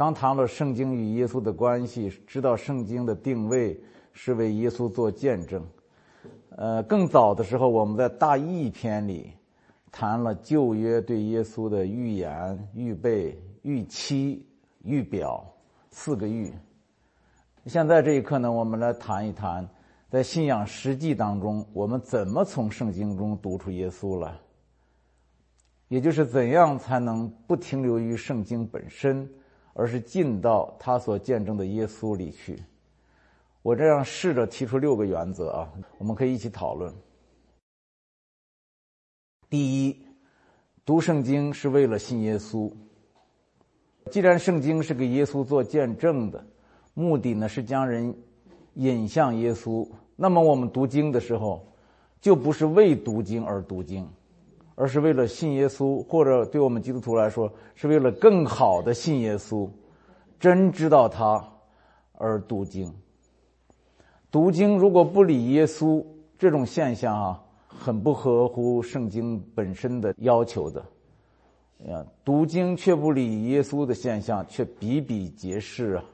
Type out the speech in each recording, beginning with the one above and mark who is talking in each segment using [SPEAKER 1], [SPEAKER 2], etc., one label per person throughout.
[SPEAKER 1] 刚谈了圣经与耶稣的关系，知道圣经的定位是为耶稣做见证。呃，更早的时候，我们在大义篇里谈了旧约对耶稣的预言、预备、预期、预表四个预。现在这一刻呢，我们来谈一谈，在信仰实际当中，我们怎么从圣经中读出耶稣来？也就是怎样才能不停留于圣经本身，而是进到他所见证的耶稣里去？我这样试着提出六个原则啊，我们可以一起讨论。第一，读圣经是为了信耶稣。既然圣经是给耶稣做见证的。目的呢是将人引向耶稣。那么我们读经的时候，就不是为读经而读经，而是为了信耶稣，或者对我们基督徒来说，是为了更好的信耶稣，真知道他而读经。读经如果不理耶稣，这种现象啊，很不合乎圣经本身的要求的。呀，读经却不理耶稣的现象，却比比皆是啊。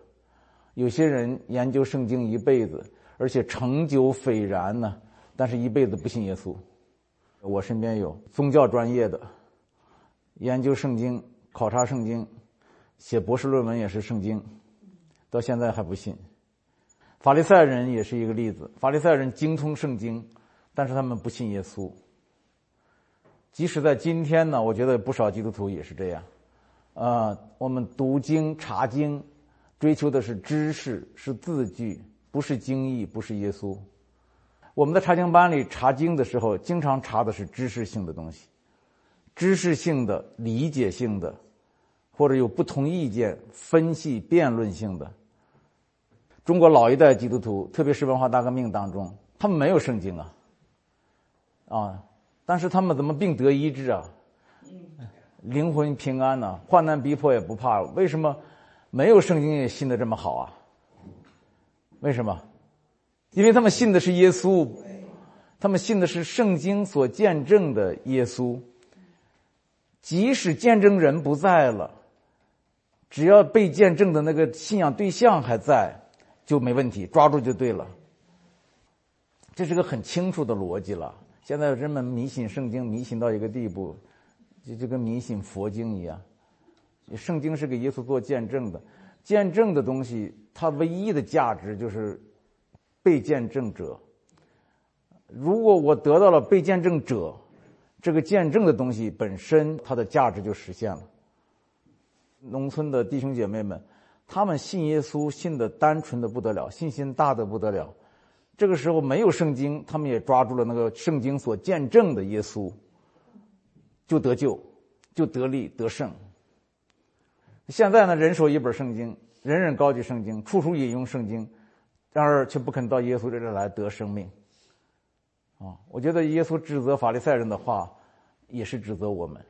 [SPEAKER 1] 有些人研究圣经一辈子，而且成就斐然呢，但是一辈子不信耶稣。我身边有宗教专业的，研究圣经、考察圣经、写博士论文也是圣经，到现在还不信。法利赛人也是一个例子，法利赛人精通圣经，但是他们不信耶稣。即使在今天呢，我觉得不少基督徒也是这样。啊，我们读经、查经。追求的是知识，是字句，不是经义，不是耶稣。我们在查经班里查经的时候，经常查的是知识性的东西，知识性的、理解性的，或者有不同意见、分析、辩论性的。中国老一代基督徒，特别是文化大革命当中，他们没有圣经啊，啊，但是他们怎么病得医治啊？灵魂平安呢？患难逼迫也不怕，为什么？没有圣经也信的这么好啊？为什么？因为他们信的是耶稣，他们信的是圣经所见证的耶稣。即使见证人不在了，只要被见证的那个信仰对象还在，就没问题，抓住就对了。这是个很清楚的逻辑了。现在人们迷信圣经，迷信到一个地步，就就跟迷信佛经一样。圣经是给耶稣做见证的，见证的东西，它唯一的价值就是被见证者。如果我得到了被见证者，这个见证的东西本身，它的价值就实现了。农村的弟兄姐妹们，他们信耶稣，信的单纯的不得了，信心大的不得了。这个时候没有圣经，他们也抓住了那个圣经所见证的耶稣，就得救，就得力得胜。现在呢，人手一本圣经，人人高举圣经，处处引用圣经，然而却不肯到耶稣这里来得生命。啊，我觉得耶稣指责法利赛人的话，也是指责我们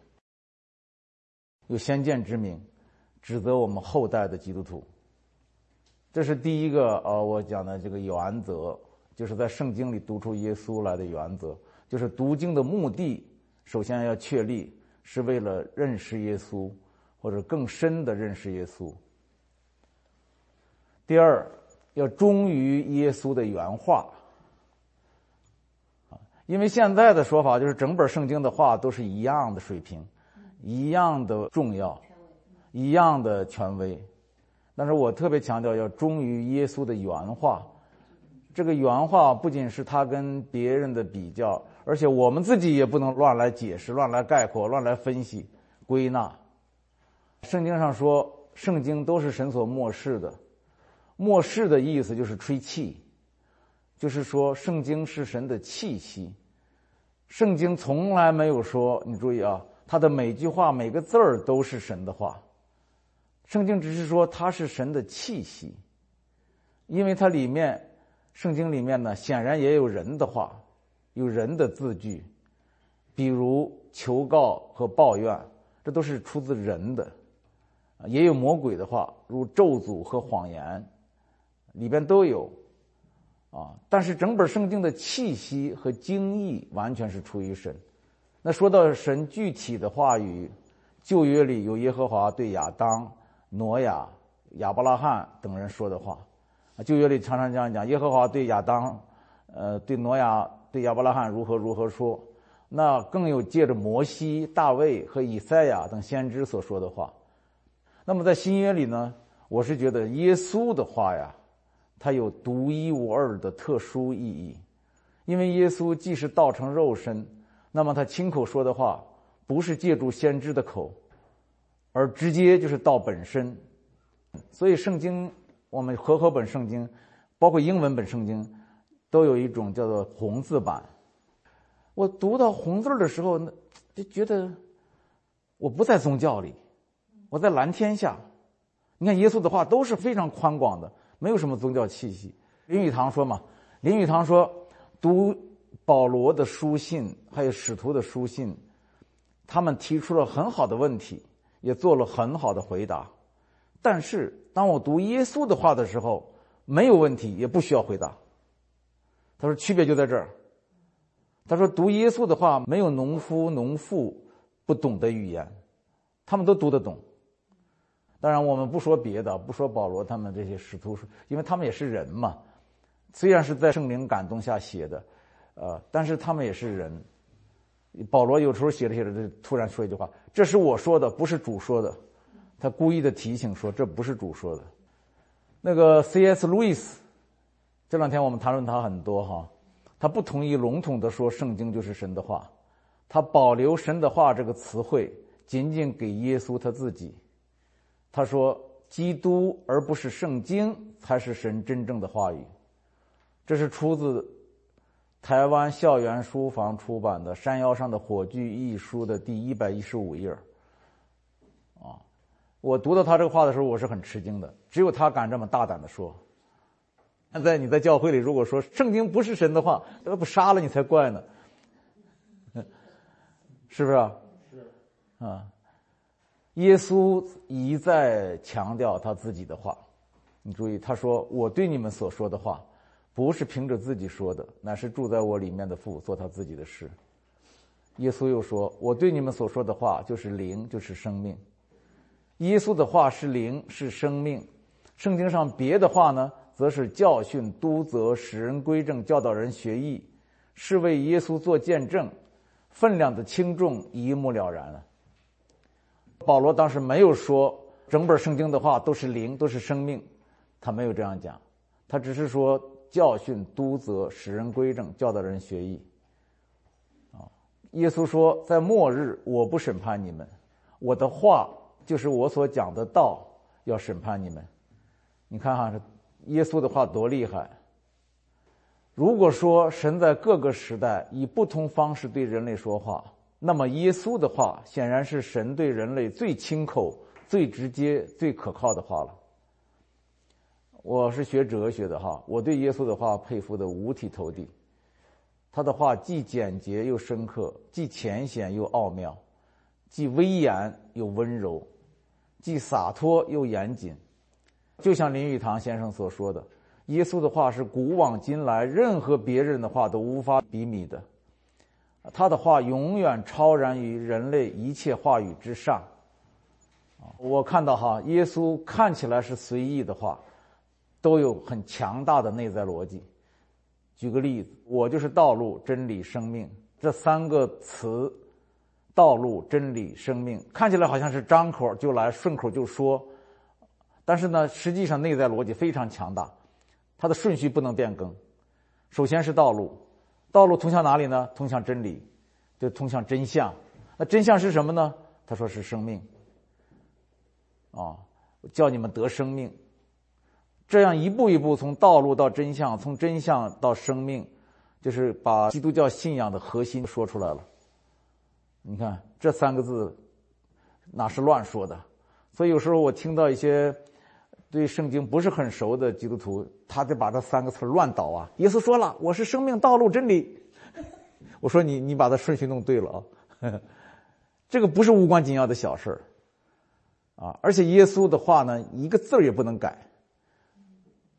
[SPEAKER 1] 有先见之明，指责我们后代的基督徒。这是第一个呃，我讲的这个原则，就是在圣经里读出耶稣来的原则，就是读经的目的，首先要确立是为了认识耶稣。或者更深的认识耶稣。第二，要忠于耶稣的原话，啊，因为现在的说法就是整本圣经的话都是一样的水平，一样的重要，一样的权威。但是我特别强调要忠于耶稣的原话。这个原话不仅是他跟别人的比较，而且我们自己也不能乱来解释、乱来概括、乱来分析、归纳。圣经上说，圣经都是神所漠视的。末世的意思就是吹气，就是说圣经是神的气息。圣经从来没有说，你注意啊，它的每句话每个字儿都是神的话。圣经只是说它是神的气息，因为它里面，圣经里面呢显然也有人的话，有人的字句，比如求告和抱怨，这都是出自人的。也有魔鬼的话，如咒诅和谎言，里边都有，啊！但是整本圣经的气息和精义完全是出于神。那说到神具体的话语，旧约里有耶和华对亚当、挪亚、亚伯拉罕等人说的话。旧约里常常这样讲：耶和华对亚当，呃，对挪亚、对亚伯拉罕如何如何说。那更有借着摩西、大卫和以赛亚等先知所说的话。那么在新约里呢，我是觉得耶稣的话呀，它有独一无二的特殊意义，因为耶稣既是道成肉身，那么他亲口说的话不是借助先知的口，而直接就是道本身。所以圣经，我们和合本圣经，包括英文本圣经，都有一种叫做红字版。我读到红字的时候，那就觉得我不在宗教里，我在蓝天下。你看耶稣的话都是非常宽广的，没有什么宗教气息。林语堂说嘛，林语堂说读保罗的书信，还有使徒的书信，他们提出了很好的问题，也做了很好的回答。但是当我读耶稣的话的时候，没有问题，也不需要回答。他说区别就在这儿。他说：“读耶稣的话，没有农夫、农妇不懂的语言，他们都读得懂。当然，我们不说别的，不说保罗他们这些使徒，因为他们也是人嘛。虽然是在圣灵感动下写的，呃，但是他们也是人。保罗有时候写着写着，就突然说一句话：‘这是我说的，不是主说的。’他故意的提醒说：‘这不是主说的。’那个 C.S. 路易斯，这两天我们谈论他很多哈。”他不同意笼统的说圣经就是神的话，他保留神的话这个词汇仅仅给耶稣他自己。他说基督而不是圣经才是神真正的话语。这是出自台湾校园书房出版的《山腰上的火炬》一书的第一百一十五页。啊，我读到他这个话的时候，我是很吃惊的。只有他敢这么大胆的说。现在你在教会里，如果说圣经不是神的话，那不杀了你才怪呢，是不是啊？是啊。耶稣一再强调他自己的话，你注意，他说：“我对你们所说的话，不是凭着自己说的，乃是住在我里面的父做他自己的事。”耶稣又说：“我对你们所说的话，就是灵，就是生命。”耶稣的话是灵，是生命。圣经上别的话呢？则是教训、督责、使人归正、教导人学艺，是为耶稣做见证，分量的轻重一目了然了。保罗当时没有说整本圣经的话都是灵，都是生命，他没有这样讲，他只是说教训、督责、使人归正、教导人学艺。啊，耶稣说，在末日我不审判你们，我的话就是我所讲的道要审判你们。你看哈。耶稣的话多厉害！如果说神在各个时代以不同方式对人类说话，那么耶稣的话显然是神对人类最亲口、最直接、最可靠的话了。我是学哲学的哈，我对耶稣的话佩服的五体投地。他的话既简洁又深刻，既浅显又奥妙，既威严又温柔，既洒脱又严谨。就像林语堂先生所说的，耶稣的话是古往今来任何别人的话都无法比拟的，他的话永远超然于人类一切话语之上。我看到哈，耶稣看起来是随意的话，都有很强大的内在逻辑。举个例子，我就是道路、真理、生命这三个词，道路、真理、生命，看起来好像是张口就来、顺口就说。但是呢，实际上内在逻辑非常强大，它的顺序不能变更。首先是道路，道路通向哪里呢？通向真理，就通向真相。那真相是什么呢？他说是生命。啊，叫你们得生命。这样一步一步从道路到真相，从真相到生命，就是把基督教信仰的核心说出来了。你看这三个字，哪是乱说的？所以有时候我听到一些。对圣经不是很熟的基督徒，他就把这三个词乱倒啊！耶稣说了：“我是生命、道路、真理。”我说：“你你把它顺序弄对了啊！” 这个不是无关紧要的小事儿啊！而且耶稣的话呢，一个字儿也不能改。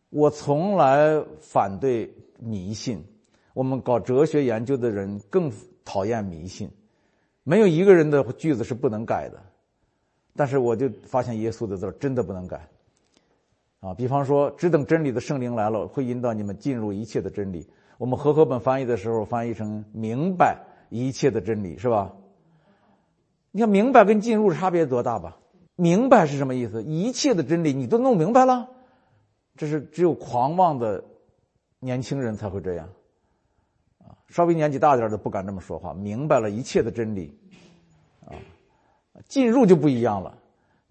[SPEAKER 1] 我从来反对迷信，我们搞哲学研究的人更讨厌迷信，没有一个人的句子是不能改的。但是我就发现耶稣的字儿真的不能改。啊，比方说，只等真理的圣灵来了，会引导你们进入一切的真理。我们和合本翻译的时候翻译成“明白一切的真理”，是吧？你看，明白跟进入差别多大吧？明白是什么意思？一切的真理你都弄明白了，这是只有狂妄的年轻人才会这样。啊，稍微年纪大点的不敢这么说话。明白了一切的真理，啊，进入就不一样了。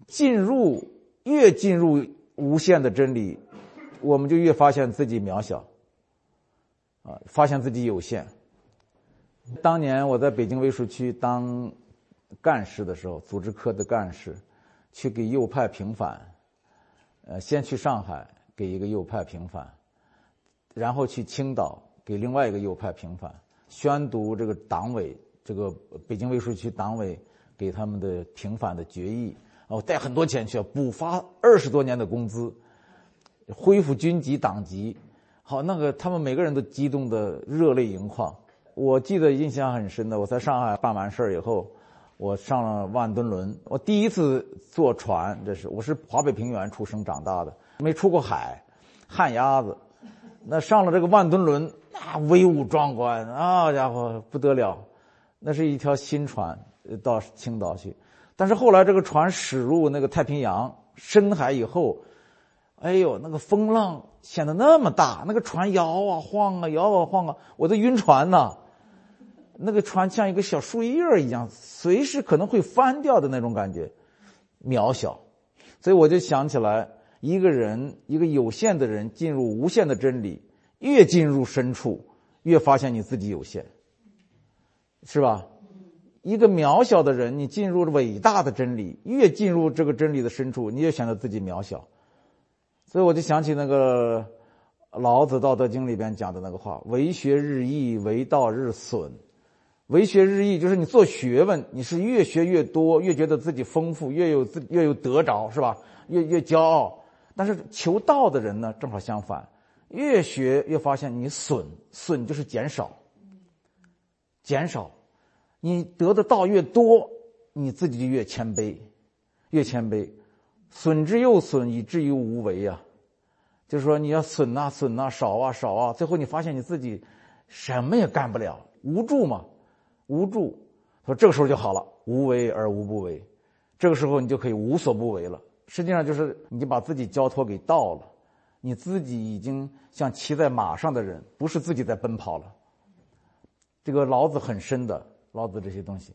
[SPEAKER 1] 进入越进入无限的真理，我们就越发现自己渺小。啊，发现自己有限。当年我在北京卫戍区当干事的时候，组织科的干事，去给右派平反。呃，先去上海给一个右派平反，然后去青岛给另外一个右派平反，宣读这个党委这个北京卫戍区党委给他们的平反的决议。哦，带很多钱去，补发二十多年的工资，恢复军籍党籍。好，那个他们每个人都激动的热泪盈眶。我记得印象很深的，我在上海办完事儿以后，我上了万吨轮。我第一次坐船，这是我是华北平原出生长大的，没出过海，旱鸭子。那上了这个万吨轮，那威武壮观啊，家伙不得了！那是一条新船到青岛去，但是后来这个船驶入那个太平洋深海以后。哎呦，那个风浪显得那么大，那个船摇啊晃啊，摇啊晃啊，我都晕船呐。那个船像一个小树叶一样，随时可能会翻掉的那种感觉，渺小。所以我就想起来，一个人，一个有限的人进入无限的真理，越进入深处，越发现你自己有限，是吧？一个渺小的人，你进入了伟大的真理，越进入这个真理的深处，你越显得自己渺小。所以我就想起那个老子《道德经》里边讲的那个话：“为学日益，为道日损。”为学日益，就是你做学问，你是越学越多，越觉得自己丰富，越有自越有得着，是吧？越越骄傲。但是求道的人呢，正好相反，越学越发现你损，损就是减少，减少。你得的道越多，你自己就越谦卑，越谦卑。损之又损，以至于无为啊。就是说，你要损呐损呐，少啊少啊，最后你发现你自己什么也干不了，无助嘛，无助。说这个时候就好了，无为而无不为，这个时候你就可以无所不为了。实际上就是你把自己交托给道了，你自己已经像骑在马上的人，不是自己在奔跑了。这个老子很深的，老子这些东西。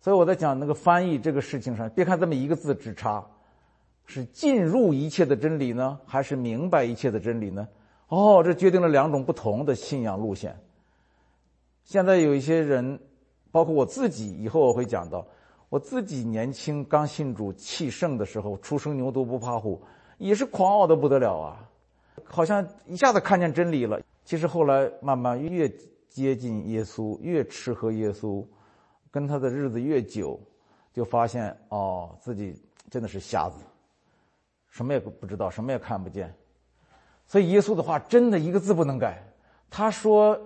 [SPEAKER 1] 所以我在讲那个翻译这个事情上，别看这么一个字之差。是进入一切的真理呢，还是明白一切的真理呢？哦，这决定了两种不同的信仰路线。现在有一些人，包括我自己，以后我会讲到，我自己年轻刚信主气盛的时候，初生牛犊不怕虎，也是狂傲的不得了啊，好像一下子看见真理了。其实后来慢慢越接近耶稣，越吃喝耶稣，跟他的日子越久，就发现哦，自己真的是瞎子。什么也不知道，什么也看不见，所以耶稣的话真的一个字不能改。他说：“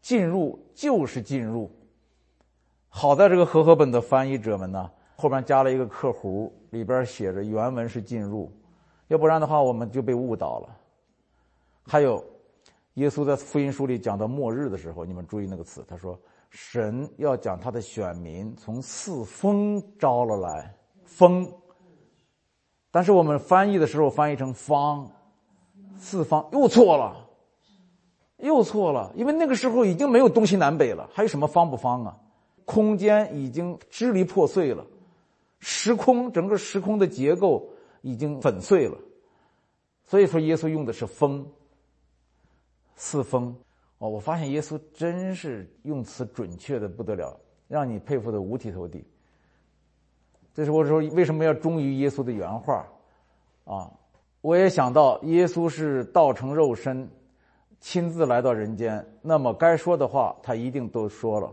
[SPEAKER 1] 进入就是进入。”好在这个和合本的翻译者们呢，后边加了一个括弧，里边写着原文是“进入”，要不然的话我们就被误导了。还有，耶稣在福音书里讲到末日的时候，你们注意那个词，他说：“神要将他的选民从四风招了来，风。”但是我们翻译的时候翻译成“方”，四方又错了，又错了，因为那个时候已经没有东西南北了，还有什么方不方啊？空间已经支离破碎了，时空整个时空的结构已经粉碎了，所以说耶稣用的是“风”，四风。哦，我发现耶稣真是用词准确的不得了，让你佩服的五体投地。这是我说为什么要忠于耶稣的原话，啊，我也想到耶稣是道成肉身，亲自来到人间，那么该说的话他一定都说了，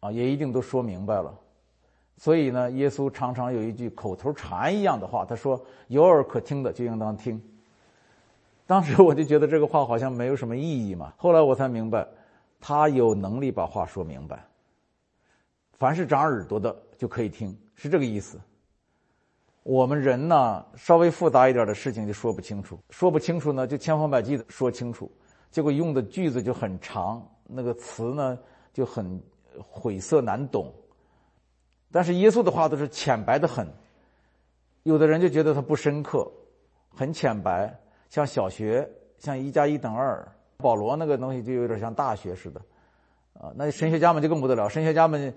[SPEAKER 1] 啊，也一定都说明白了，所以呢，耶稣常常有一句口头禅一样的话，他说：“有耳可听的就应当听。”当时我就觉得这个话好像没有什么意义嘛，后来我才明白，他有能力把话说明白，凡是长耳朵的就可以听。是这个意思，我们人呢，稍微复杂一点的事情就说不清楚，说不清楚呢，就千方百计的说清楚，结果用的句子就很长，那个词呢就很晦涩难懂。但是耶稣的话都是浅白的很，有的人就觉得他不深刻，很浅白，像小学，像一加一等二。保罗那个东西就有点像大学似的。啊，那神学家们就更不得了，神学家们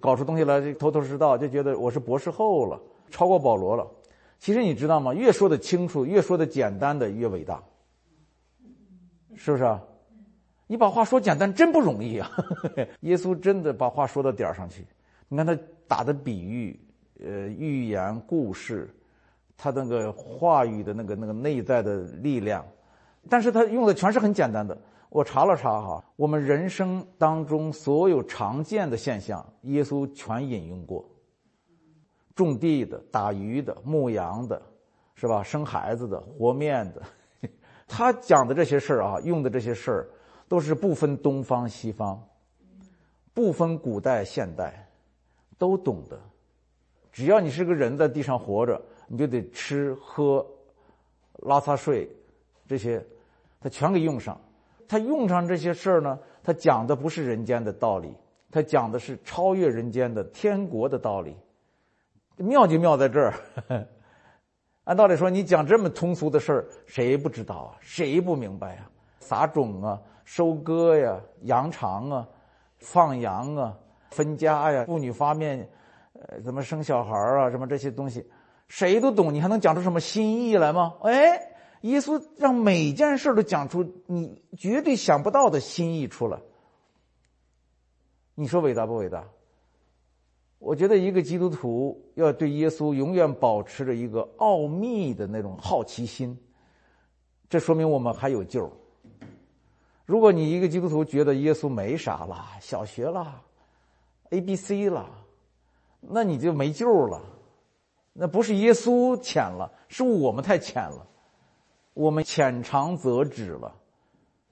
[SPEAKER 1] 搞出东西来，头头是道，就觉得我是博士后了，超过保罗了。其实你知道吗？越说的清楚，越说的简单的越伟大，是不是啊？你把话说简单真不容易啊！耶稣真的把话说到点儿上去。你看他打的比喻，呃，寓言故事，他那个话语的那个那个内在的力量，但是他用的全是很简单的。我查了查哈，我们人生当中所有常见的现象，耶稣全引用过。种地的、打鱼的、牧羊的，是吧？生孩子的、和面的，他讲的这些事儿啊，用的这些事儿，都是不分东方西方，不分古代现代，都懂得。只要你是个人在地上活着，你就得吃喝、拉撒睡，这些，他全给用上。他用上这些事儿呢，他讲的不是人间的道理，他讲的是超越人间的天国的道理。妙就妙在这儿。按道理说，你讲这么通俗的事儿，谁不知道啊？谁不明白呀？撒种啊，收割呀，扬长啊，放羊啊，分家呀，妇女发面，呃，怎么生小孩啊？什么这些东西，谁都懂。你还能讲出什么新意来吗？哎。耶稣让每件事都讲出你绝对想不到的心意出来，你说伟大不伟大？我觉得一个基督徒要对耶稣永远保持着一个奥秘的那种好奇心，这说明我们还有救。如果你一个基督徒觉得耶稣没啥了，小学了，A B C 了，那你就没救了。那不是耶稣浅了，是我们太浅了。我们浅尝辄止了，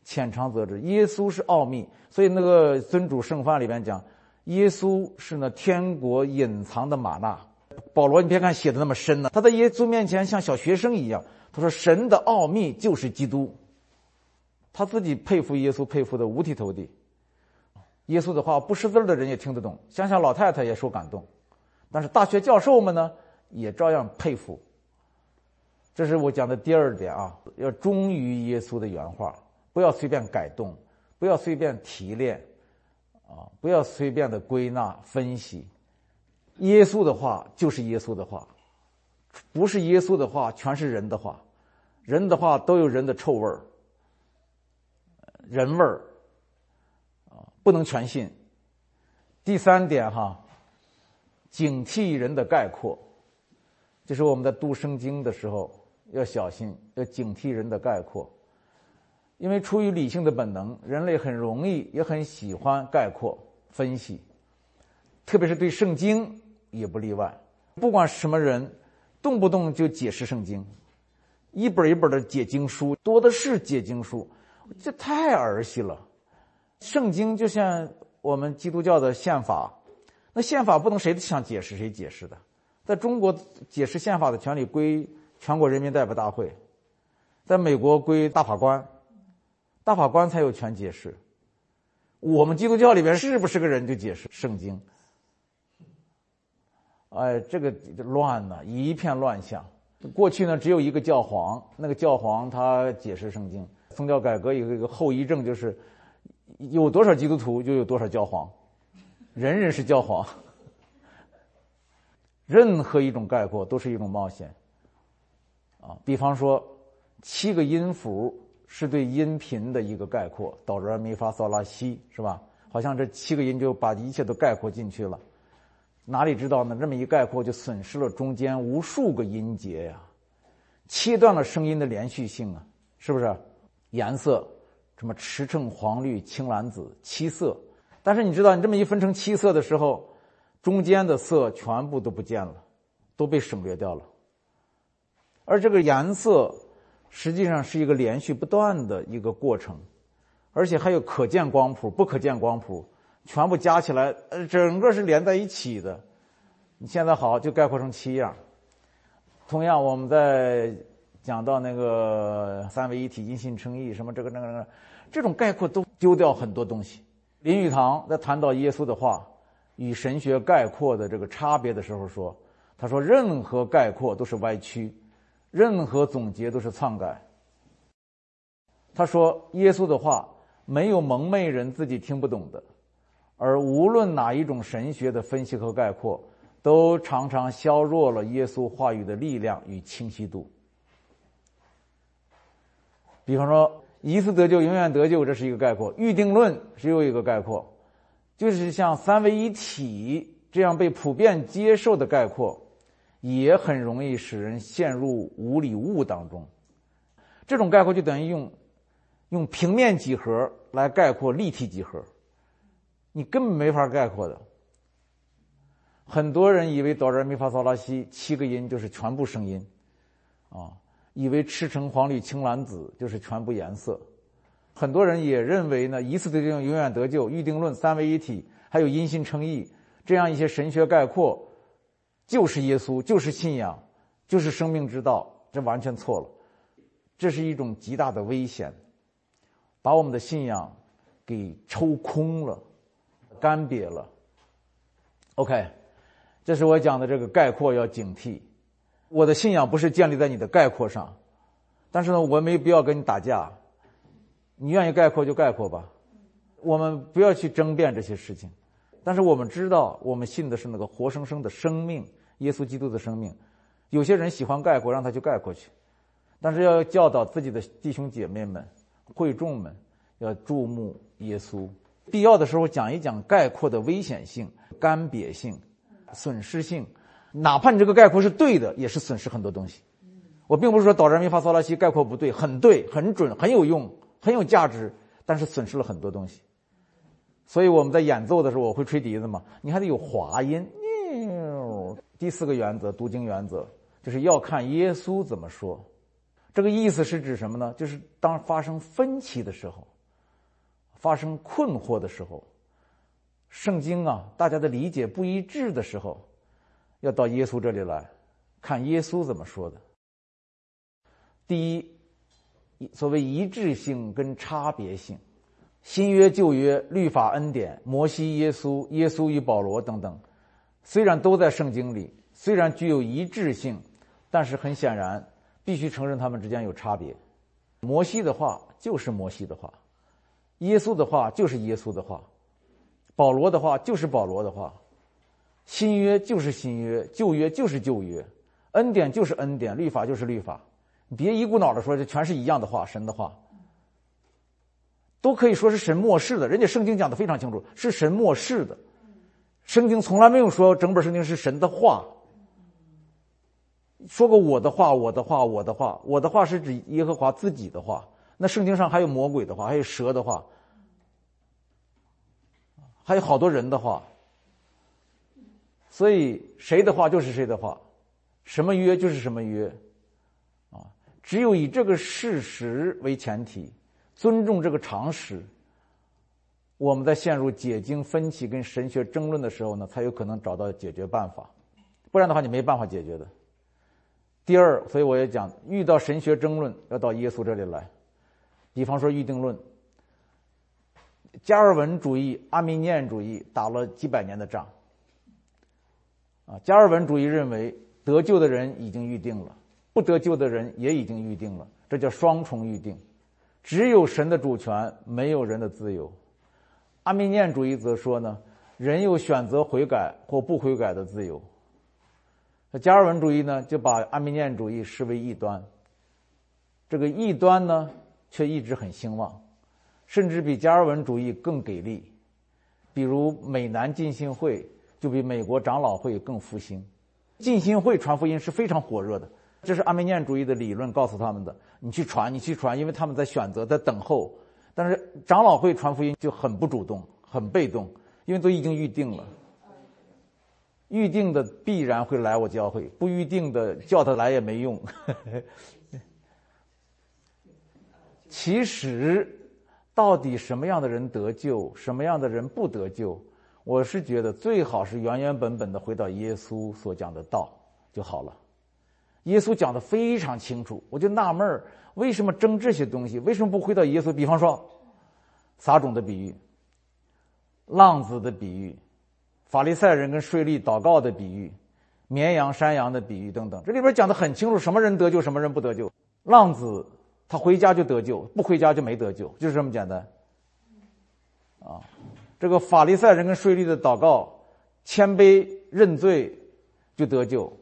[SPEAKER 1] 浅尝辄止。耶稣是奥秘，所以那个尊主圣饭里边讲，耶稣是那天国隐藏的玛纳。保罗，你别看写的那么深呢，他在耶稣面前像小学生一样。他说：“神的奥秘就是基督。”他自己佩服耶稣，佩服的五体投地。耶稣的话不识字的人也听得懂，乡下老太太也受感动，但是大学教授们呢，也照样佩服。这是我讲的第二点啊，要忠于耶稣的原话，不要随便改动，不要随便提炼，啊，不要随便的归纳分析。耶稣的话就是耶稣的话，不是耶稣的话全是人的话，人的话都有人的臭味儿，人味儿，啊，不能全信。第三点哈，警惕人的概括，就是我们在读圣经的时候。要小心，要警惕人的概括，因为出于理性的本能，人类很容易也很喜欢概括分析，特别是对圣经也不例外。不管什么人，动不动就解释圣经，一本一本的解经书，多的是解经书，这太儿戏了。圣经就像我们基督教的宪法，那宪法不能谁想解释谁解释的，在中国解释宪法的权利归。全国人民代表大会，在美国归大法官，大法官才有权解释。我们基督教里边是不是个人就解释圣经？哎，这个乱呢，一片乱象。过去呢，只有一个教皇，那个教皇他解释圣经。宗教改革有一个后遗症，就是有多少基督徒就有多少教皇，人人是教皇。任何一种概括都是一种冒险。啊，比方说，七个音符是对音频的一个概括，哆来咪发嗦拉西，是吧？好像这七个音就把一切都概括进去了，哪里知道呢？这么一概括，就损失了中间无数个音节呀，切断了声音的连续性啊，是不是？颜色，什么赤橙黄绿青蓝紫七色，但是你知道，你这么一分成七色的时候，中间的色全部都不见了，都被省略掉了。而这个颜色实际上是一个连续不断的一个过程，而且还有可见光谱、不可见光谱，全部加起来，呃，整个是连在一起的。你现在好就概括成七样，同样，我们在讲到那个三位一体、因信称义什么这个那个那个，这种概括都丢掉很多东西。林语堂在谈到耶稣的话与神学概括的这个差别的时候说：“他说，任何概括都是歪曲，任何总结都是篡改。”他说：“耶稣的话没有蒙昧人自己听不懂的。”而无论哪一种神学的分析和概括，都常常削弱了耶稣话语的力量与清晰度。比方说，一次得救，永远得救，这是一个概括；预定论是又一个概括，就是像三位一体这样被普遍接受的概括，也很容易使人陷入无理误当中。这种概括就等于用用平面几何来概括立体几何。你根本没法概括的。很多人以为哆来咪发嗦拉西七个音就是全部声音，啊，以为赤橙黄绿青蓝紫就是全部颜色。很多人也认为呢，一次得救永远得救、预定论、三位一体，还有因信称义这样一些神学概括，就是耶稣，就是信仰，就是生命之道。这完全错了，这是一种极大的危险，把我们的信仰给抽空了。干瘪了。OK，这是我讲的这个概括要警惕。我的信仰不是建立在你的概括上，但是呢，我没必要跟你打架。你愿意概括就概括吧，我们不要去争辩这些事情。但是我们知道，我们信的是那个活生生的生命，耶稣基督的生命。有些人喜欢概括，让他去概括去，但是要教导自己的弟兄姐妹们、会众们，要注目耶稣。必要的时候讲一讲概括的危险性、干瘪性、损失性，哪怕你这个概括是对的，也是损失很多东西。我并不是说导人民发骚拉西概括不对，很对、很准、很有用、很有价值，但是损失了很多东西。所以我们在演奏的时候，我会吹笛子嘛，你还得有滑音。第四个原则，读经原则，就是要看耶稣怎么说。这个意思是指什么呢？就是当发生分歧的时候。发生困惑的时候，圣经啊，大家的理解不一致的时候，要到耶稣这里来看耶稣怎么说的。第一，所谓一致性跟差别性，新约旧约律法恩典，摩西、耶稣、耶稣与保罗等等，虽然都在圣经里，虽然具有一致性，但是很显然，必须承认他们之间有差别。摩西的话就是摩西的话。耶稣的话就是耶稣的话，保罗的话就是保罗的话，新约就是新约，旧约就是旧约，恩典就是恩典，律法就是律法。别一股脑的说这全是一样的话，神的话，都可以说是神漠视的。人家圣经讲的非常清楚，是神漠视的。圣经从来没有说整本圣经是神的话，说过我的话，我的话，我的话，我的话是指耶和华自己的话。那圣经上还有魔鬼的话，还有蛇的话，还有好多人的话，所以谁的话就是谁的话，什么约就是什么约，只有以这个事实为前提，尊重这个常识，我们在陷入解经分歧跟神学争论的时候呢，才有可能找到解决办法，不然的话你没办法解决的。第二，所以我也讲，遇到神学争论要到耶稣这里来。比方说预定论，加尔文主义、阿米念主义打了几百年的仗。啊，加尔文主义认为得救的人已经预定了，不得救的人也已经预定了，这叫双重预定，只有神的主权，没有人的自由。阿米念主义则说呢，人有选择悔改或不悔改的自由。那加尔文主义呢，就把阿米念主义视为异端。这个异端呢？却一直很兴旺，甚至比加尔文主义更给力。比如美南浸信会就比美国长老会更复兴。浸信会传福音是非常火热的，这是阿梅念主义的理论告诉他们的。你去传，你去传，因为他们在选择，在等候。但是长老会传福音就很不主动，很被动，因为都已经预定了。预定的必然会来我教会，不预定的叫他来也没用。其实，到底什么样的人得救，什么样的人不得救？我是觉得最好是原原本本的回到耶稣所讲的道就好了。耶稣讲的非常清楚，我就纳闷儿，为什么争这些东西？为什么不回到耶稣？比方说，撒种的比喻，浪子的比喻，法利赛人跟税吏祷告的比喻，绵羊山羊的比喻等等，这里边讲的很清楚，什么人得救，什么人不得救。浪子他回家就得救，不回家就没得救，就是这么简单。啊，这个法利赛人跟税吏的祷告，谦卑认罪就得救。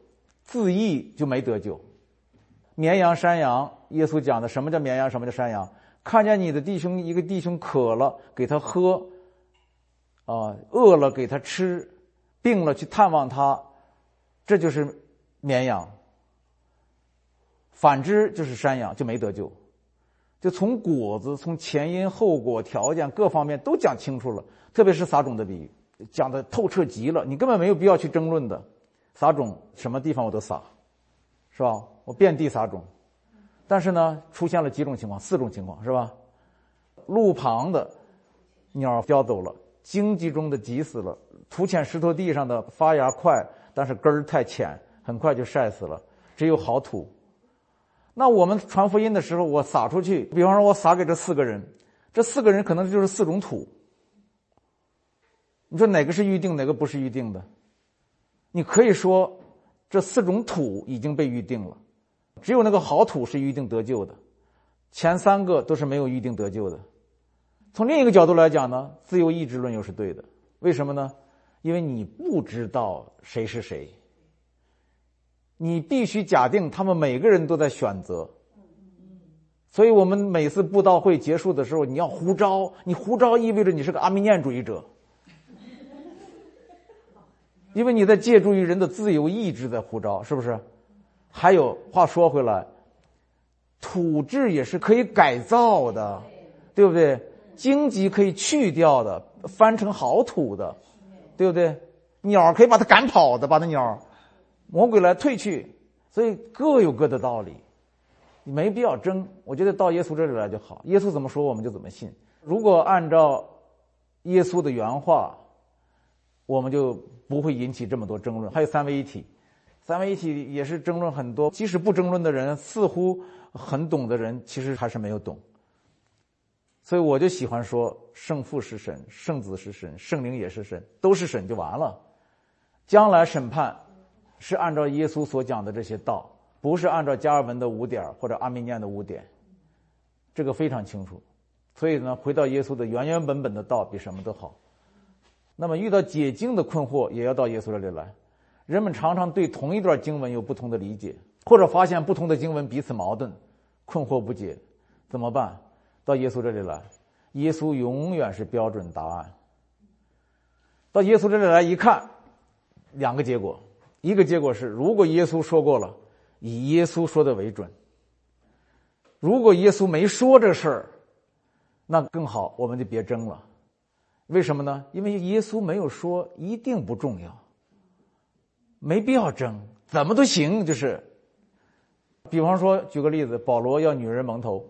[SPEAKER 1] 自义就没得救。绵羊山羊，耶稣讲的什么叫绵羊？什么叫山羊？看见你的弟兄一个弟兄渴了，给他喝；啊，饿了给他吃；病了去探望他，这就是绵羊。反之就是山羊，就没得救。就从果子、从前因后果、条件各方面都讲清楚了，特别是撒种的比喻，讲的透彻极了，你根本没有必要去争论的。撒种什么地方我都撒，是吧？我遍地撒种，但是呢，出现了几种情况，四种情况，是吧？路旁的鸟叼走了，荆棘中的挤死了，土浅石头地上的发芽快，但是根儿太浅，很快就晒死了。只有好土。那我们传福音的时候，我撒出去，比方说我撒给这四个人，这四个人可能就是四种土。你说哪个是预定，哪个不是预定的？你可以说，这四种土已经被预定了，只有那个好土是预定得救的，前三个都是没有预定得救的。从另一个角度来讲呢，自由意志论又是对的。为什么呢？因为你不知道谁是谁，你必须假定他们每个人都在选择。所以我们每次布道会结束的时候，你要呼召，你呼召意味着你是个阿米念主义者。因为你在借助于人的自由意志在呼召，是不是？还有话说回来，土质也是可以改造的，对不对？荆棘可以去掉的，翻成好土的，对不对？鸟可以把它赶跑的，把那鸟，魔鬼来退去，所以各有各的道理，你没必要争。我觉得到耶稣这里来就好，耶稣怎么说我们就怎么信。如果按照耶稣的原话，我们就。不会引起这么多争论。还有三位一体，三位一体也是争论很多。即使不争论的人，似乎很懂的人，其实还是没有懂。所以我就喜欢说，圣父是神，圣子是神，圣灵也是神，都是神就完了。将来审判是按照耶稣所讲的这些道，不是按照加尔文的五点或者阿弥念的五点。这个非常清楚。所以呢，回到耶稣的原原本本的道，比什么都好。那么遇到解经的困惑，也要到耶稣这里来。人们常常对同一段经文有不同的理解，或者发现不同的经文彼此矛盾，困惑不解，怎么办？到耶稣这里来，耶稣永远是标准答案。到耶稣这里来一看，两个结果：一个结果是，如果耶稣说过了，以耶稣说的为准；如果耶稣没说这事儿，那更好，我们就别争了。为什么呢？因为耶稣没有说一定不重要，没必要争，怎么都行。就是，比方说，举个例子，保罗要女人蒙头，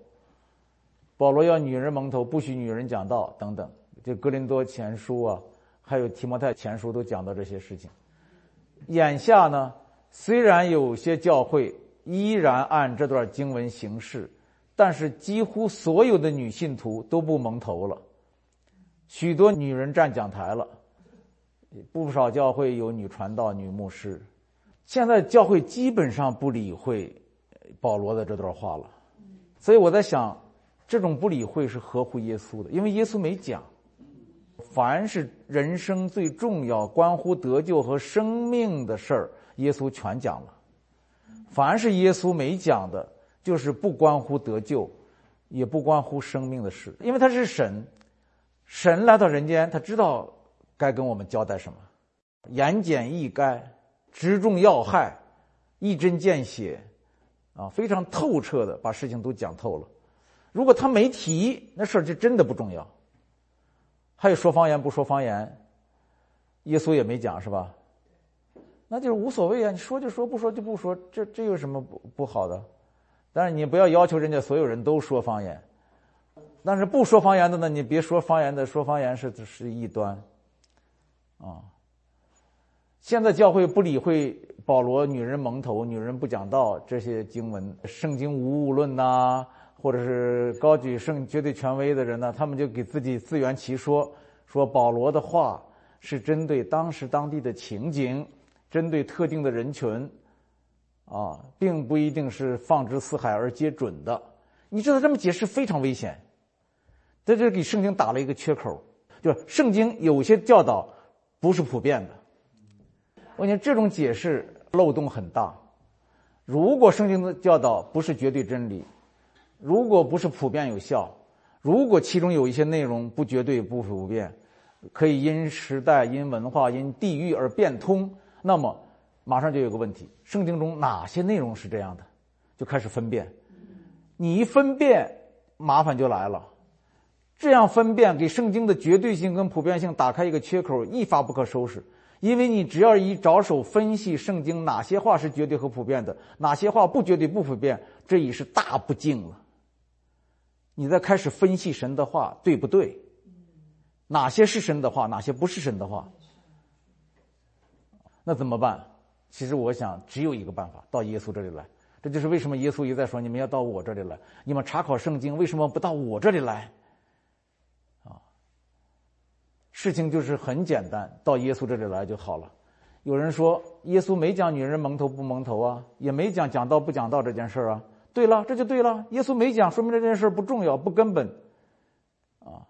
[SPEAKER 1] 保罗要女人蒙头，不许女人讲道等等。就格林多前书啊，还有提摩太前书都讲到这些事情。眼下呢，虽然有些教会依然按这段经文行事，但是几乎所有的女信徒都不蒙头了。许多女人站讲台了，不少教会有女传道、女牧师。现在教会基本上不理会保罗的这段话了，所以我在想，这种不理会是合乎耶稣的，因为耶稣没讲，凡是人生最重要、关乎得救和生命的事儿，耶稣全讲了。凡是耶稣没讲的，就是不关乎得救，也不关乎生命的事，因为他是神。神来到人间，他知道该跟我们交代什么，言简意赅，直中要害，一针见血，啊，非常透彻的把事情都讲透了。如果他没提，那事儿就真的不重要。还有说方言不说方言，耶稣也没讲是吧？那就是无所谓啊，你说就说，不说就不说，这这有什么不不好的？但是你不要要求人家所有人都说方言。但是不说方言的呢？你别说方言的，说方言是是异端，啊。现在教会不理会保罗“女人蒙头”“女人不讲道”这些经文，圣经无误论呐，或者是高举圣绝对权威的人呢，他们就给自己自圆其说，说保罗的话是针对当时当地的情景，针对特定的人群，啊，并不一定是放之四海而皆准的。你知道这么解释非常危险，在这给圣经打了一个缺口。就是圣经有些教导不是普遍的，我讲这种解释漏洞很大。如果圣经的教导不是绝对真理，如果不是普遍有效，如果其中有一些内容不绝对不普遍，可以因时代、因文化、因地域而变通，那么马上就有个问题：圣经中哪些内容是这样的？就开始分辨。你一分辨，麻烦就来了。这样分辨给圣经的绝对性跟普遍性打开一个缺口，一发不可收拾。因为你只要一着手分析圣经哪些话是绝对和普遍的，哪些话不绝对不普遍，这已是大不敬了。你再开始分析神的话对不对？哪些是神的话，哪些不是神的话？那怎么办？其实我想只有一个办法，到耶稣这里来。这就是为什么耶稣一再说你们要到我这里来。你们查考圣经为什么不到我这里来？事情就是很简单，到耶稣这里来就好了。有人说耶稣没讲女人蒙头不蒙头啊，也没讲讲道不讲道这件事啊。对了，这就对了。耶稣没讲，说明这件事不重要、不根本。啊，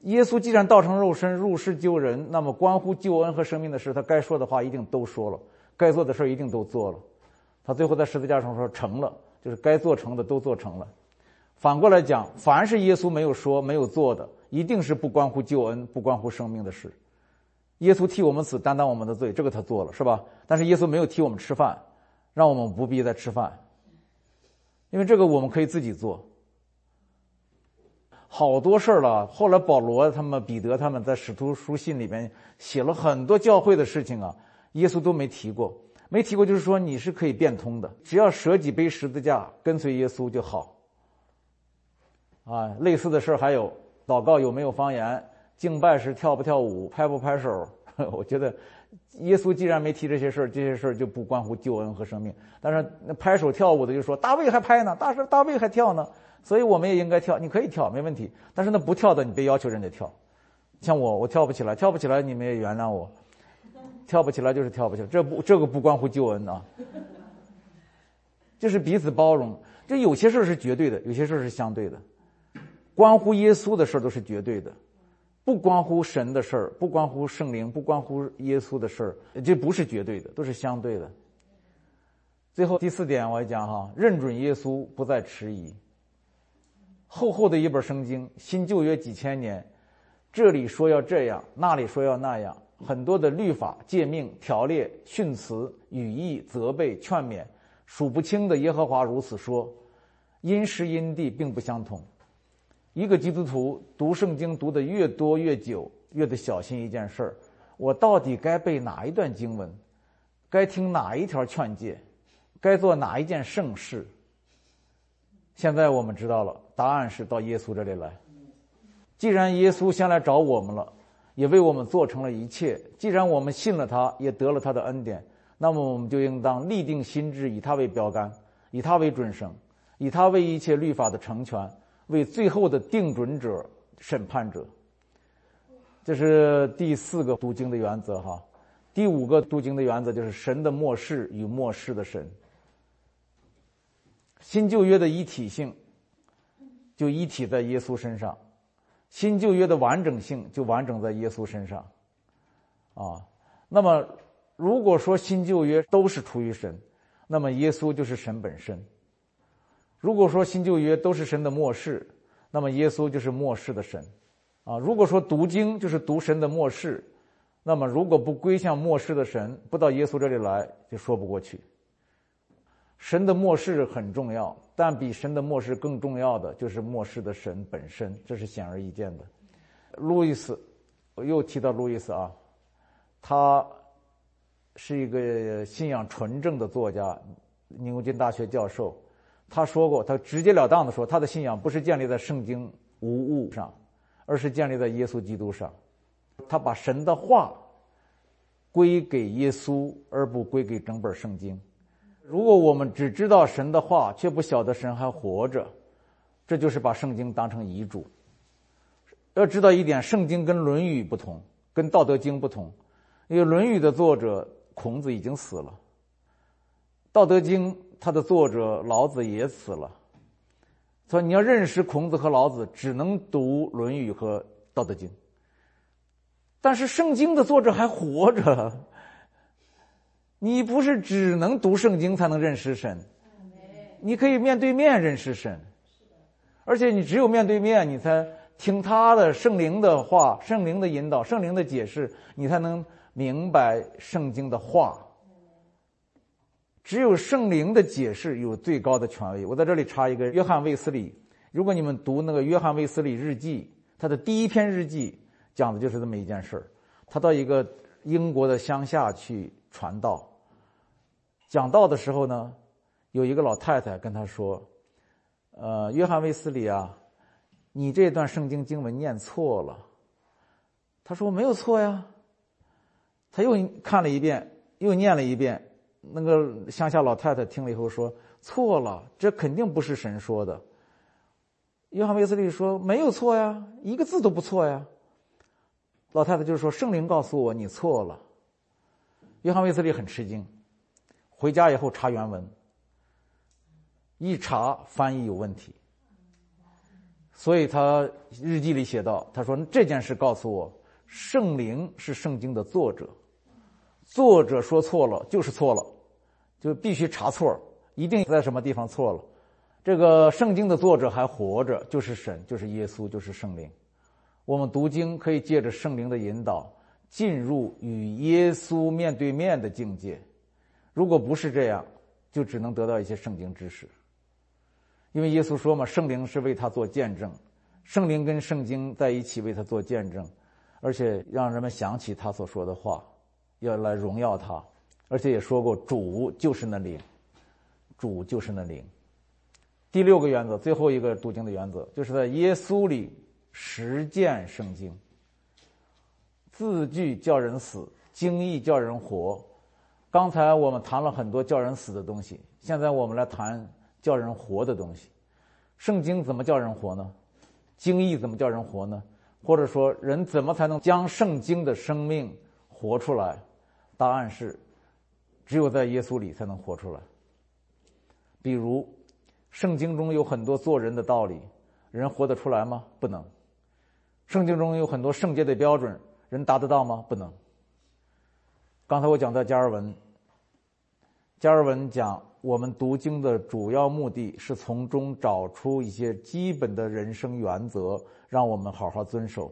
[SPEAKER 1] 耶稣既然道成肉身入世救人，那么关乎救恩和生命的事，他该说的话一定都说了，该做的事一定都做了。他最后在十字架上说成了，就是该做成的都做成了。反过来讲，凡是耶稣没有说、没有做的。一定是不关乎救恩、不关乎生命的事。耶稣替我们死，担当我们的罪，这个他做了，是吧？但是耶稣没有替我们吃饭，让我们不必再吃饭，因为这个我们可以自己做。好多事儿了。后来保罗他们、彼得他们在使徒书信里边写了很多教会的事情啊，耶稣都没提过，没提过，就是说你是可以变通的，只要舍己背十字架，跟随耶稣就好。啊，类似的事儿还有。祷告有没有方言？敬拜时跳不跳舞？拍不拍手？我觉得，耶稣既然没提这些事儿，这些事儿就不关乎救恩和生命。但是那拍手跳舞的就说大卫还拍呢，大师大卫还跳呢，所以我们也应该跳。你可以跳，没问题。但是那不跳的，你别要求人家跳。像我，我跳不起来，跳不起来，你们也原谅我。跳不起来就是跳不起来，这不这个不关乎救恩啊。就是彼此包容。这有些事儿是绝对的，有些事儿是相对的。关乎耶稣的事儿都是绝对的，不关乎神的事儿，不关乎圣灵，不关乎耶稣的事儿，这不是绝对的，都是相对的。最后第四点，我讲哈，认准耶稣，不再迟疑。厚厚的一本圣经，新旧约几千年，这里说要这样，那里说要那样，很多的律法、诫命、条列、训词、语义、责备、劝勉，数不清的耶和华如此说，因时因地并不相同。一个基督徒读圣经读的越多越久，越得小心一件事儿：我到底该背哪一段经文？该听哪一条劝诫？该做哪一件圣事？现在我们知道了，答案是到耶稣这里来。既然耶稣先来找我们了，也为我们做成了一切；既然我们信了他，也得了他的恩典，那么我们就应当立定心志，以他为标杆，以他为准绳，以他为一切律法的成全。为最后的定准者、审判者，这是第四个读经的原则哈。第五个读经的原则就是神的末世与末世的神。新旧约的一体性，就一体在耶稣身上；新旧约的完整性就完整在耶稣身上。啊，那么如果说新旧约都是出于神，那么耶稣就是神本身。如果说新旧约都是神的末世，那么耶稣就是末世的神，啊，如果说读经就是读神的末世，那么如果不归向末世的神，不到耶稣这里来，就说不过去。神的末世很重要，但比神的末世更重要的就是末世的神本身，这是显而易见的。路易斯，我又提到路易斯啊，他是一个信仰纯正的作家，牛津大学教授。他说过，他直截了当的说，他的信仰不是建立在圣经无误上，而是建立在耶稣基督上。他把神的话归给耶稣，而不归给整本圣经。如果我们只知道神的话，却不晓得神还活着，这就是把圣经当成遗嘱。要知道一点，圣经跟《论语》不同，跟《道德经》不同，因为《论语》的作者孔子已经死了，《道德经》它的作者老子也死了。所以你要认识孔子和老子，只能读《论语》和《道德经》。但是圣经的作者还活着，你不是只能读圣经才能认识神，你可以面对面认识神，而且你只有面对面，你才听他的圣灵的话、圣灵的引导、圣灵的解释，你才能明白圣经的话。只有圣灵的解释有最高的权威。我在这里插一个约翰卫斯理，如果你们读那个约翰卫斯理日记，他的第一篇日记讲的就是这么一件事儿。他到一个英国的乡下去传道，讲道的时候呢，有一个老太太跟他说：“呃，约翰卫斯理啊，你这段圣经经文念错了。”他说：“没有错呀。”他又看了一遍，又念了一遍。那个乡下老太太听了以后说：“错了，这肯定不是神说的。”约翰·卫斯利说：“没有错呀，一个字都不错呀。”老太太就说：“圣灵告诉我你错了。”约翰·卫斯利很吃惊，回家以后查原文，一查翻译有问题，所以他日记里写道：“他说这件事告诉我，圣灵是圣经的作者，作者说错了就是错了。”就必须查错，一定在什么地方错了。这个圣经的作者还活着，就是神，就是耶稣，就是圣灵。我们读经可以借着圣灵的引导，进入与耶稣面对面的境界。如果不是这样，就只能得到一些圣经知识。因为耶稣说嘛，圣灵是为他做见证，圣灵跟圣经在一起为他做见证，而且让人们想起他所说的话，要来荣耀他。而且也说过，主就是那灵，主就是那灵。第六个原则，最后一个读经的原则，就是在耶稣里实践圣经。字句叫人死，经义叫人活。刚才我们谈了很多叫人死的东西，现在我们来谈叫人活的东西。圣经怎么叫人活呢？经义怎么叫人活呢？或者说，人怎么才能将圣经的生命活出来？答案是。只有在耶稣里才能活出来。比如，圣经中有很多做人的道理，人活得出来吗？不能。圣经中有很多圣洁的标准，人达得到吗？不能。刚才我讲到加尔文，加尔文讲，我们读经的主要目的是从中找出一些基本的人生原则，让我们好好遵守。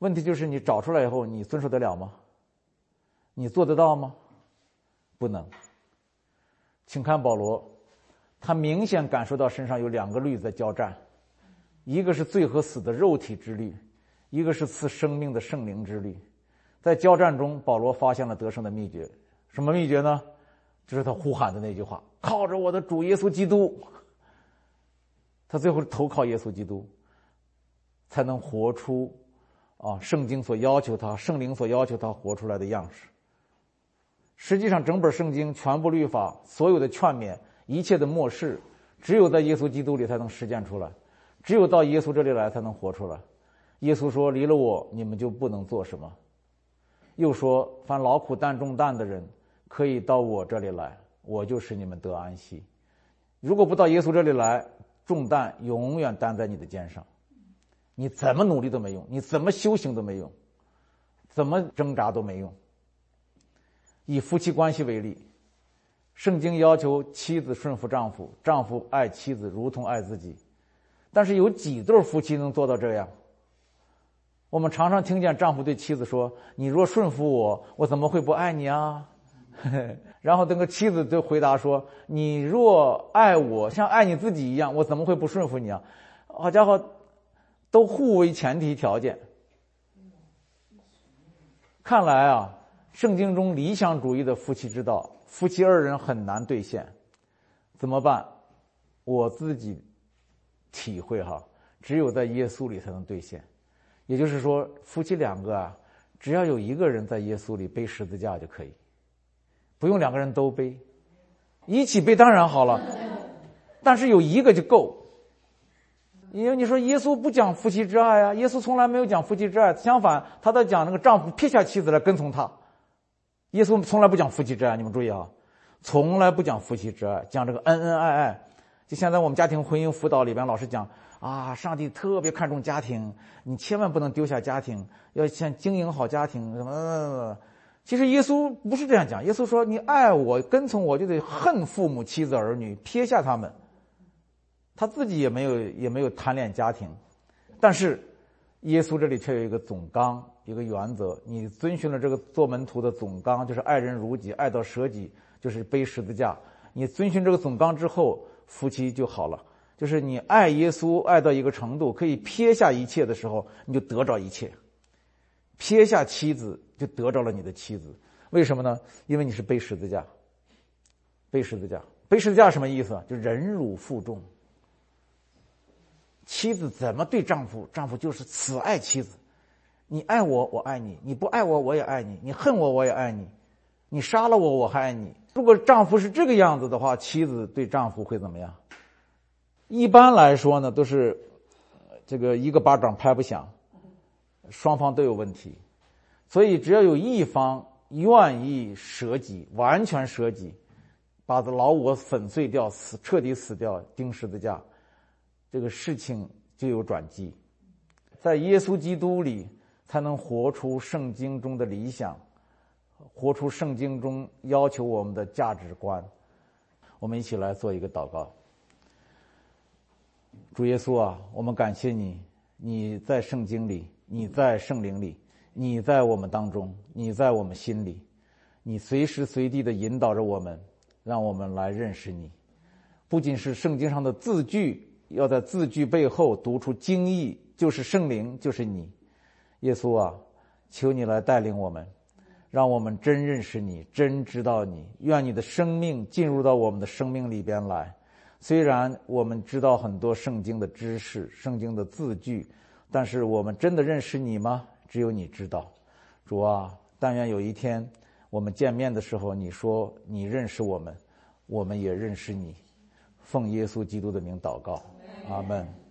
[SPEAKER 1] 问题就是你找出来以后，你遵守得了吗？你做得到吗？不能，请看保罗，他明显感受到身上有两个律在交战，一个是罪和死的肉体之律，一个是赐生命的圣灵之律。在交战中，保罗发现了得胜的秘诀。什么秘诀呢？就是他呼喊的那句话：“靠着我的主耶稣基督。”他最后投靠耶稣基督，才能活出啊圣经所要求他、圣灵所要求他活出来的样式。实际上，整本圣经、全部律法、所有的劝勉、一切的漠视，只有在耶稣基督里才能实践出来，只有到耶稣这里来才能活出来。耶稣说：“离了我，你们就不能做什么。”又说：“凡劳苦担重担的人，可以到我这里来，我就使你们得安息。”如果不到耶稣这里来，重担永远担在你的肩上，你怎么努力都没用，你怎么修行都没用，怎么挣扎都没用。以夫妻关系为例，圣经要求妻子顺服丈夫，丈夫爱妻子如同爱自己。但是有几对夫妻能做到这样？我们常常听见丈夫对妻子说：“你若顺服我，我怎么会不爱你啊？” 然后那个妻子就回答说：“你若爱我，像爱你自己一样，我怎么会不顺服你啊？”好家伙，都互为前提条件。看来啊。圣经中理想主义的夫妻之道，夫妻二人很难兑现，怎么办？我自己体会哈，只有在耶稣里才能兑现。也就是说，夫妻两个啊，只要有一个人在耶稣里背十字架就可以，不用两个人都背，一起背当然好了，但是有一个就够。因为你说耶稣不讲夫妻之爱啊，耶稣从来没有讲夫妻之爱，相反，他在讲那个丈夫撇下妻子来跟从他。耶稣从来不讲夫妻之爱，你们注意啊，从来不讲夫妻之爱，讲这个恩恩爱爱。就现在我们家庭婚姻辅导里边老是讲啊，上帝特别看重家庭，你千万不能丢下家庭，要先经营好家庭什么。其实耶稣不是这样讲，耶稣说你爱我跟从我就得恨父母妻子儿女，撇下他们。他自己也没有也没有贪恋家庭，但是耶稣这里却有一个总纲，一个原则。你遵循了这个做门徒的总纲，就是爱人如己，爱到舍己，就是背十字架。你遵循这个总纲之后，夫妻就好了。就是你爱耶稣爱到一个程度，可以撇下一切的时候，你就得着一切。撇下妻子，就得着了你的妻子。为什么呢？因为你是背十字架。背十字架，背十字架什么意思？就忍辱负重。妻子怎么对丈夫，丈夫就是此爱妻子。你爱我，我爱你；你不爱我，我也爱你；你恨我，我也爱你；你杀了我，我还爱你。如果丈夫是这个样子的话，妻子对丈夫会怎么样？一般来说呢，都是这个一个巴掌拍不响，双方都有问题。所以，只要有一方愿意舍己，完全舍己，把这老我粉碎掉，死彻底死掉，钉十字架。这个事情就有转机，在耶稣基督里才能活出圣经中的理想，活出圣经中要求我们的价值观。我们一起来做一个祷告。主耶稣啊，我们感谢你，你在圣经里，你在圣灵里，你在我们当中，你在我们心里，你随时随地的引导着我们，让我们来认识你。不仅是圣经上的字句。要在字句背后读出经义，就是圣灵，就是你，耶稣啊，求你来带领我们，让我们真认识你，真知道你。愿你的生命进入到我们的生命里边来。虽然我们知道很多圣经的知识、圣经的字句，但是我们真的认识你吗？只有你知道。主啊，但愿有一天我们见面的时候，你说你认识我们，我们也认识你。奉耶稣基督的名祷告。阿门。